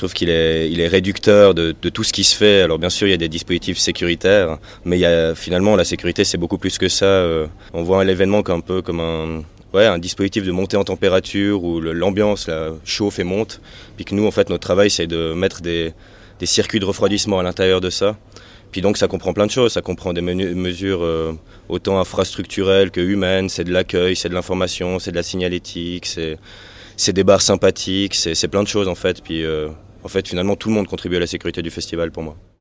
trouve qu'il est, réducteur de, tout ce qui se fait. Alors bien sûr, il y a des dispositifs sécuritaires, mais finalement, la sécurité, c'est beaucoup plus que ça. Euh, on voit l'événement comme un, dispositif de montée en température où l'ambiance chauffe et monte. Puis que nous, en fait, notre travail, c'est de mettre des, des circuits de refroidissement à l'intérieur de ça. Puis donc ça comprend plein de choses, ça comprend des mesures euh, autant infrastructurelles que humaines, c'est de l'accueil, c'est de l'information, c'est de la signalétique, c'est des bars sympathiques, c'est plein de choses en fait. Puis euh, en fait finalement tout le monde contribue à la sécurité du festival pour moi.